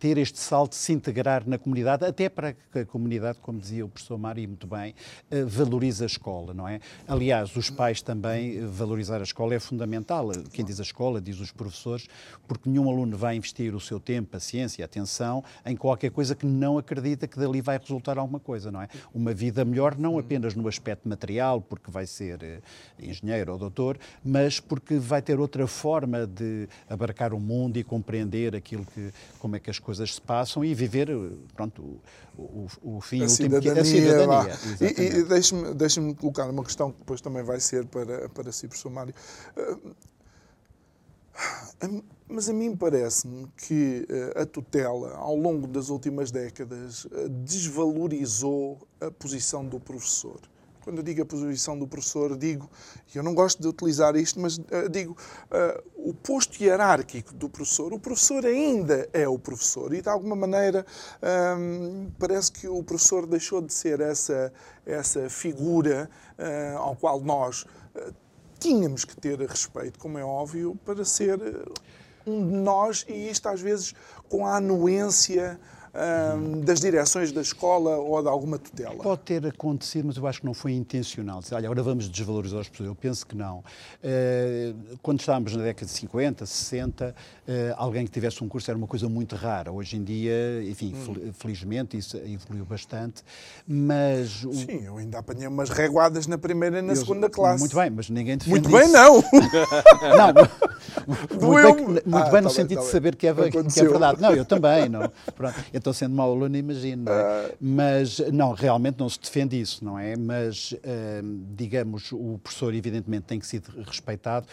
Speaker 3: ter este salto de se integrar na comunidade, até para que a comunidade, como dizia o professor Mário muito bem, eh, valorize a escola, não é? Aliás, os pais também, eh, valorizar a escola é fundamental. Quem diz a escola, diz os professores, porque nenhum aluno vai investir o seu tempo, paciência, e atenção em qualquer coisa que não acredita que dali vai resultar alguma coisa, não é? Uma vida melhor não apenas no aspecto material, porque vai ser eh, engenheiro ou doutor, mas porque vai ter outra forma de abarcar o mundo e compreender aquilo que, como é que as coisas se passam e viver, pronto, o, o, o fim
Speaker 1: a
Speaker 3: último que é a cidadania.
Speaker 1: E, e deixe-me deixe colocar uma questão que depois também vai ser para, para si, professor Mário. Uh, mas a mim parece-me que uh, a tutela, ao longo das últimas décadas, uh, desvalorizou a posição do professor. Quando eu digo a posição do professor, digo, eu não gosto de utilizar isto, mas uh, digo, uh, o posto hierárquico do professor. O professor ainda é o professor e, de alguma maneira, um, parece que o professor deixou de ser essa, essa figura uh, ao qual nós tínhamos que ter respeito, como é óbvio, para ser um de nós e isto às vezes com a anuência um, das direções da escola ou de alguma tutela?
Speaker 3: Pode ter acontecido, mas eu acho que não foi intencional. Olha, agora vamos desvalorizar as pessoas. Eu penso que não. Uh, quando estávamos na década de 50, 60, uh, alguém que tivesse um curso era uma coisa muito rara. Hoje em dia, enfim, hum. felizmente isso evoluiu bastante, mas...
Speaker 1: O... Sim, eu ainda apanhei umas reguadas na primeira e na eu, segunda classe.
Speaker 3: Muito bem, mas ninguém defende
Speaker 1: Muito bem, não! *laughs*
Speaker 3: não, *laughs* muito bem, muito ah, bem no tá sentido tá de saber que é, que é, verdade. Não, eu também, *laughs* não. Pronto. então sendo mau aluno, imagino. É? Uh... Mas, não, realmente não se defende isso, não é? Mas, uh, digamos, o professor, evidentemente, tem que ser respeitado.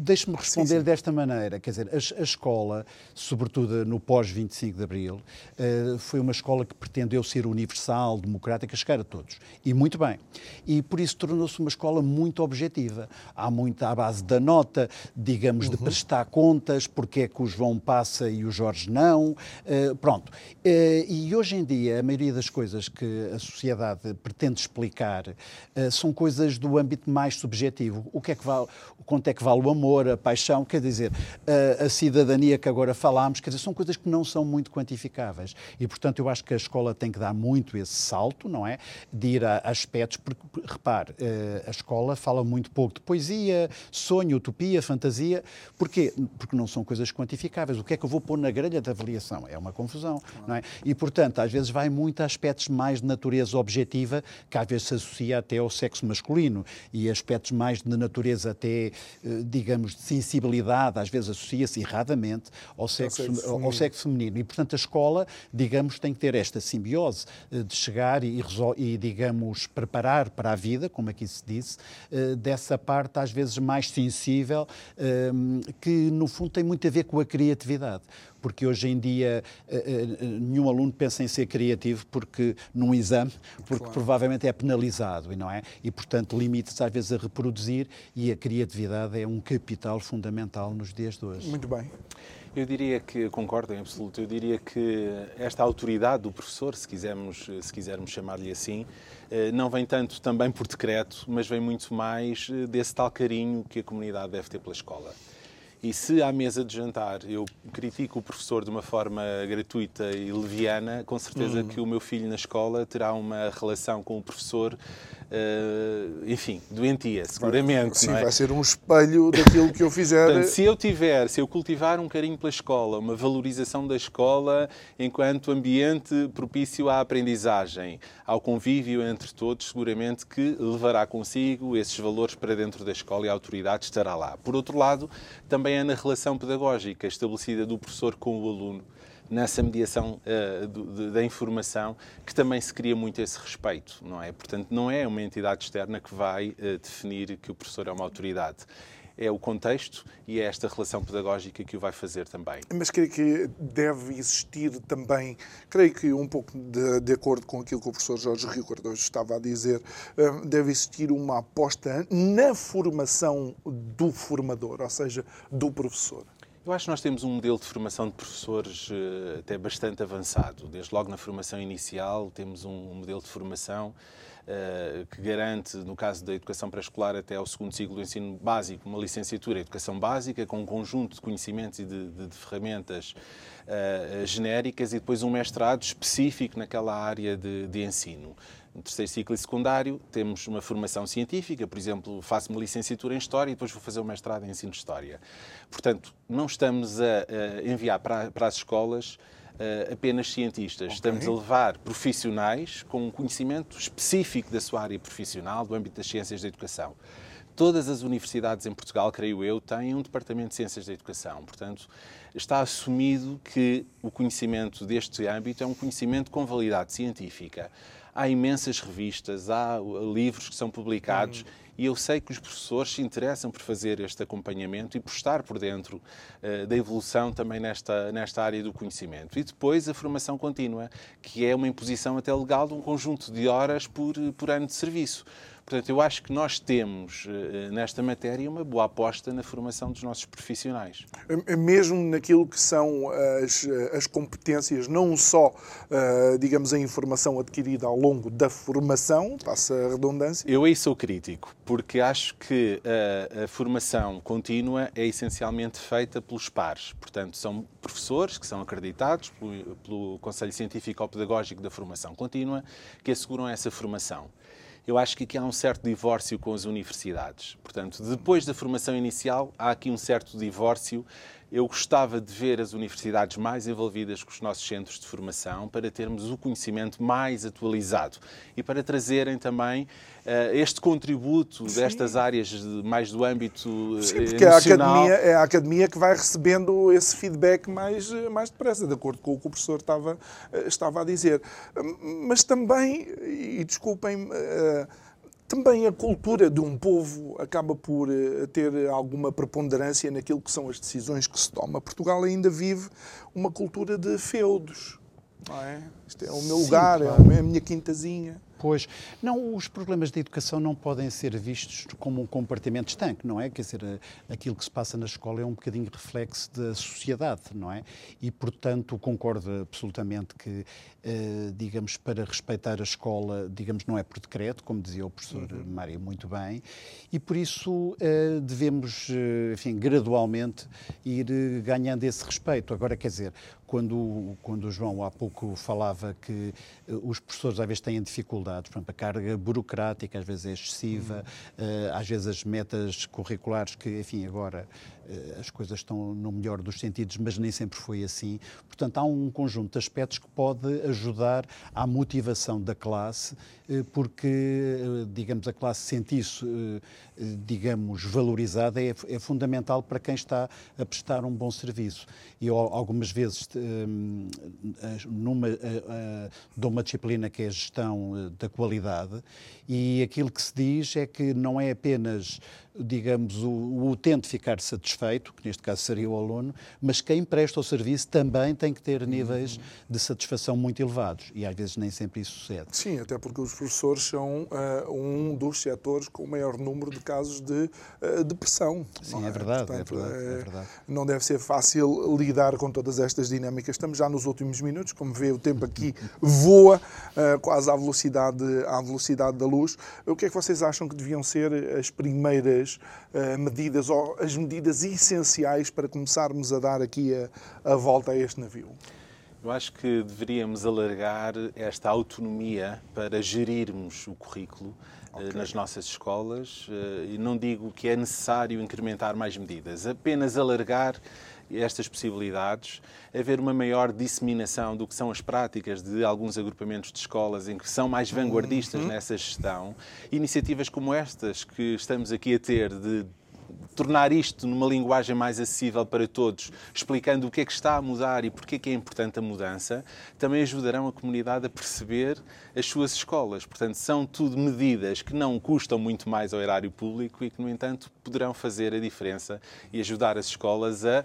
Speaker 3: Deixe-me responder sim, sim. desta maneira. Quer dizer, a, a escola, sobretudo no pós-25 de Abril, uh, foi uma escola que pretendeu ser universal, democrática, chegar a todos. E muito bem. E por isso tornou-se uma escola muito objetiva. Há muito à base da nota, digamos, uhum. de prestar contas, porque é que o João passa e o Jorge não. Uh, pronto. Uh, e hoje em dia, a maioria das coisas que a sociedade pretende explicar são coisas do âmbito mais subjetivo. O que é que vale, quanto é que vale o amor? Amor, a paixão, quer dizer, a, a, cidadania que agora falámos, quer dizer, são coisas que não são muito quantificáveis. E, portanto, eu acho que a escola tem que dar muito esse salto, não é? De ir a, aspectos, porque, repare, eh, a escola fala muito pouco de poesia, sonho, utopia, fantasia. Porquê? Porque não são coisas quantificáveis. O que é que eu vou pôr na grelha da avaliação? É uma confusão, não é? E, portanto, às vezes vai muito a aspectos mais de natureza objetiva, que às vezes se associa até ao sexo masculino, e aspectos mais de natureza até, eh, digamos, termos de sensibilidade, às vezes associa-se erradamente ao sexo, sexo, ao sexo feminino. E, portanto, a escola, digamos, tem que ter esta simbiose eh, de chegar e, e, digamos, preparar para a vida, como aqui se disse, eh, dessa parte às vezes mais sensível, eh, que no fundo tem muito a ver com a criatividade porque hoje em dia nenhum aluno pensa em ser criativo porque num exame, porque claro. provavelmente é penalizado, e não é? E portanto limita-se às vezes a reproduzir e a criatividade é um capital fundamental nos dias de hoje.
Speaker 1: Muito bem.
Speaker 2: Eu diria que, concordo em absoluto, eu diria que esta autoridade do professor, se quisermos, se quisermos chamar-lhe assim, eh, não vem tanto também por decreto, mas vem muito mais eh, desse tal carinho que a comunidade deve ter pela escola. E se à mesa de jantar eu critico o professor de uma forma gratuita e leviana, com certeza hum. que o meu filho na escola terá uma relação com o professor Uh, enfim, doentia, seguramente.
Speaker 1: Sim,
Speaker 2: é?
Speaker 1: vai ser um espelho daquilo que eu fizer.
Speaker 2: Portanto, se eu tiver, se eu cultivar um carinho pela escola, uma valorização da escola enquanto ambiente propício à aprendizagem, ao convívio entre todos, seguramente que levará consigo esses valores para dentro da escola e a autoridade estará lá. Por outro lado, também é na relação pedagógica estabelecida do professor com o aluno nessa mediação uh, do, da informação, que também se cria muito esse respeito, não é? Portanto, não é uma entidade externa que vai uh, definir que o professor é uma autoridade é o contexto e é esta relação pedagógica que o vai fazer também.
Speaker 1: Mas creio que deve existir também, creio que um pouco de, de acordo com aquilo que o professor Jorge Rio Cardoso estava a dizer, eh, deve existir uma aposta na formação do formador, ou seja, do professor.
Speaker 2: Eu acho que nós temos um modelo de formação de professores uh, até bastante avançado. Desde logo na formação inicial, temos um, modelo de formação uh, que garante, no caso da educação pré-escolar, até ao segundo ciclo do ensino básico, uma licenciatura em educação básica, com um conjunto de conhecimentos e de, de, de ferramentas uh, genéricas, e depois um mestrado específico naquela área de, de ensino no terceiro ciclo e secundário, temos uma formação científica, por exemplo, faço uma licenciatura em História e depois vou fazer um mestrado em Ensino de História. Portanto, não estamos a, a enviar para, para, as escolas uh, apenas cientistas, okay. estamos a levar profissionais com um conhecimento específico da sua área profissional, do âmbito das ciências da educação. Todas as universidades em Portugal, creio eu, têm um departamento de ciências da educação. Portanto, está assumido que o conhecimento deste âmbito é um conhecimento com validade científica há imensas revistas, há livros que são publicados. Hum. E eu sei que os professores se interessam por fazer este acompanhamento e por estar por dentro uh, da evolução também nesta, nesta área do conhecimento. E depois a formação contínua, que é uma imposição até legal de um conjunto de horas por, por ano de serviço. Portanto, eu acho que nós temos eh, nesta matéria uma boa aposta na formação dos nossos profissionais.
Speaker 1: Mesmo naquilo que são as, as competências, não só, eh, digamos, a informação adquirida ao longo da formação, passa a redundância?
Speaker 2: Eu aí sou crítico, porque acho que a, a formação contínua é essencialmente feita pelos pares. Portanto, são professores que são acreditados pelo, pelo Conselho Científico ou Pedagógico da Formação Contínua que asseguram essa formação eu acho que aqui há um certo divórcio com as universidades. Portanto, depois da formação inicial, há aqui um certo divórcio eu gostava de ver as universidades mais envolvidas com os nossos centros de formação para termos o conhecimento mais atualizado e para trazerem também uh, este contributo Sim. destas áreas de, mais do âmbito uh,
Speaker 1: Sim, porque emocional. A academia, é a academia que vai recebendo esse feedback mais, mais depressa, de acordo com o que o professor estava, estava a dizer. Mas também, e desculpem... Uh, também a cultura de um povo acaba por eh, ter alguma preponderância naquilo que são as decisões que se toma. Portugal ainda vive uma cultura de feudos. Não é? Isto é o meu Sim, lugar, é claro. é a minha quintazinha.
Speaker 3: Pois, não, os problemas da educação não podem ser vistos como um compartimento estanque, não é? Quer dizer, eh, aquilo que se passa na escola é um bocadinho reflexo da sociedade, não é? E, portanto, concordo absolutamente que, eh, digamos, para respeitar a escola, digamos, não é por decreto, como dizia o professor uhum. Mário muito bem, e por isso eh, devemos, enfim, gradualmente ir ganhando esse respeito. Agora, quer dizer, quando, quando o João há pouco falava que os professores às vezes têm dificuldade dificuldades. Por exemplo, a carga burocrática às vezes é excessiva, uhum. às vezes as metas curriculares que, enfim, agora eh, as coisas estão no melhor dos sentidos, mas nem sempre foi assim. Portanto, há um conjunto de aspectos que pode ajudar à motivação da classe, eh, porque, eh, digamos, a classe sentir-se, digamos, valorizada é, é, fundamental para quem está a prestar um bom serviço. Eu, algumas vezes, numa, dou uma disciplina que é a gestão da qualidade, e aquilo que se diz é que não é apenas digamos, o, o utente ficar satisfeito, que neste caso seria o aluno, mas quem presta o serviço também tem que ter níveis uhum. de satisfação muito elevados e às vezes nem sempre isso sucede.
Speaker 1: Sim, até porque os professores são uh, um dos setores com o maior número de casos de uh, depressão.
Speaker 3: Sim, é? é? Verdade, Portanto, é, verdade, é, é verdade.
Speaker 1: Não deve ser fácil lidar com todas estas dinâmicas. Estamos já nos últimos minutos, como vê, o tempo aqui *laughs* voa uh, quase à velocidade, à velocidade da luz. O que é que vocês acham que deviam ser as primeiras medidas ou as medidas essenciais para começarmos a dar aqui a, a volta a este navio?
Speaker 2: Eu acho que deveríamos alargar esta autonomia para gerirmos o currículo eh, okay. nas nossas escolas eh, e não digo que é necessário incrementar mais medidas, apenas alargar estas possibilidades, haver uma maior disseminação do que são as práticas de alguns agrupamentos de escolas em que são mais vanguardistas uhum. nessa gestão. Iniciativas como estas que estamos aqui a ter de tornar isto numa linguagem mais acessível para todos, explicando o que é que está a mudar e porque é que é importante a mudança, também ajudarão a comunidade a perceber as suas escolas. Portanto, são tudo medidas que não custam muito mais ao erário público e que, no entanto, poderão fazer a diferença e ajudar as escolas a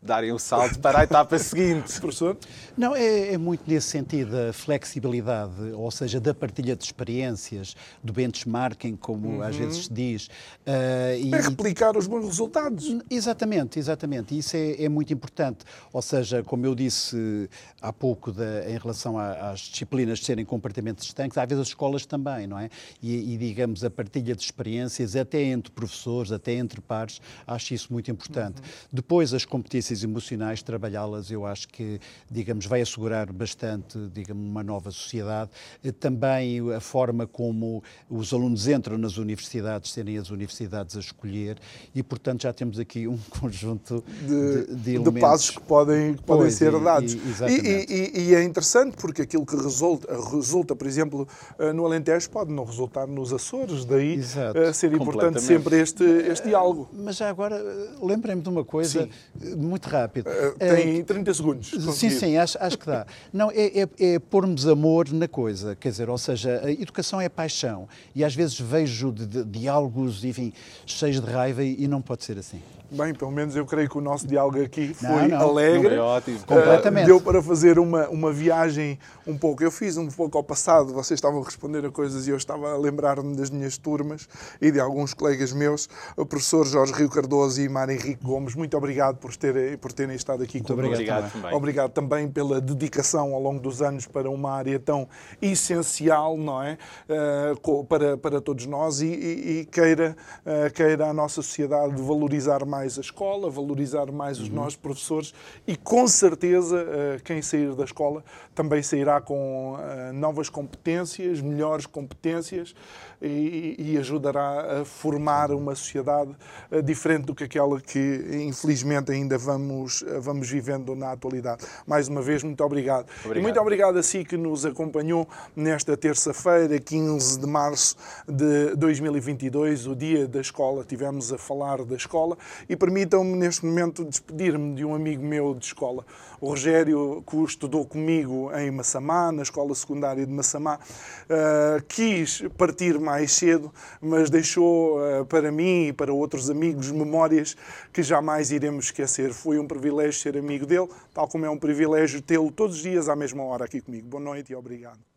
Speaker 2: darem o salto para a etapa *laughs* seguinte.
Speaker 1: Professor?
Speaker 3: Não, é, é, muito nesse sentido, a flexibilidade, ou seja, da partilha de experiências, do benchmarking, como uhum. às vezes se diz.
Speaker 1: Uh, e, é replicar os bons resultados.
Speaker 3: Exatamente, exatamente. Isso é, é muito importante. Ou seja, como eu disse há pouco em relação às disciplinas de serem compartimentos estanques, às vezes as escolas também, não é? E, e, digamos, a partilha de experiências, até entre professores, até entre pares, acho isso muito importante. Uhum. Depois, as competências emocionais, trabalhá-las, eu acho que, digamos, vai assegurar bastante, digamos, uma nova sociedade. Eh, também a forma como os alunos entram nas universidades, serem as universidades a escolher, e, portanto, já temos aqui um *laughs* conjunto de, de, de,
Speaker 1: de passos que podem, que podem ser dados. E, e, e, é interessante porque aquilo que resulta, resulta, por exemplo, eh, no Alentejo pode não resultar nos Açores, daí Exato. Eh, ser importante sempre este, este diálogo.
Speaker 3: Mas já agora, lembrem-me de uma coisa Sim. muito muito rápido. Uh,
Speaker 1: tem uh, 30 segundos.
Speaker 3: Sim, sim, acho, acho que dá. Não, é, é, é pormos amor na coisa, quer dizer, ou seja, a educação é paixão. E às vezes vejo de, de, diálogos, enfim, cheios de raiva e, e não pode ser assim.
Speaker 1: Bem, pelo menos eu creio que o nosso diálogo aqui foi não, não. alegre. Foi
Speaker 2: ótimo.
Speaker 3: Completamente.
Speaker 1: Uh, deu para fazer uma, uma viagem um pouco. Eu fiz um pouco ao passado, vocês estavam a responder a coisas e eu estava a lembrar-me das minhas turmas e de alguns colegas meus, o professor Jorge Rio Cardoso e Mar Henrique Gomes. Muito obrigado por terem, por terem estado aqui
Speaker 3: Muito conosco. Obrigado
Speaker 2: também.
Speaker 1: Obrigado também pela dedicação ao longo dos anos para uma área tão essencial, não é? Uh, para, para todos nós e, e, e queira, uh, queira a nossa sociedade valorizar mais mais a escola, valorizar mais os nossos professores e, com certeza, eh, quem sair da escola também sairá com eh, novas competências, melhores competências e, e ajudará a formar uma sociedade eh, diferente do que aquela que, infelizmente, ainda vamos, vamos vivendo na atualidade. Mais uma vez, muito obrigado.
Speaker 2: Obrigado.
Speaker 1: E muito obrigado a si que nos acompanhou nesta terça-feira, 15 de março de 2022, o dia da escola. Tivemos a falar da escola e permitam-me, neste momento, despedir-me de um amigo meu de escola, o Rogério, que estudou comigo em Massamá, na escola secundária de Massamá. Uh, quis partir mais cedo, mas deixou uh, para mim e para outros amigos memórias que jamais iremos esquecer. Foi um privilégio ser amigo dele, tal como é um privilégio tê-lo todos os dias à mesma hora aqui comigo. Boa noite e obrigado.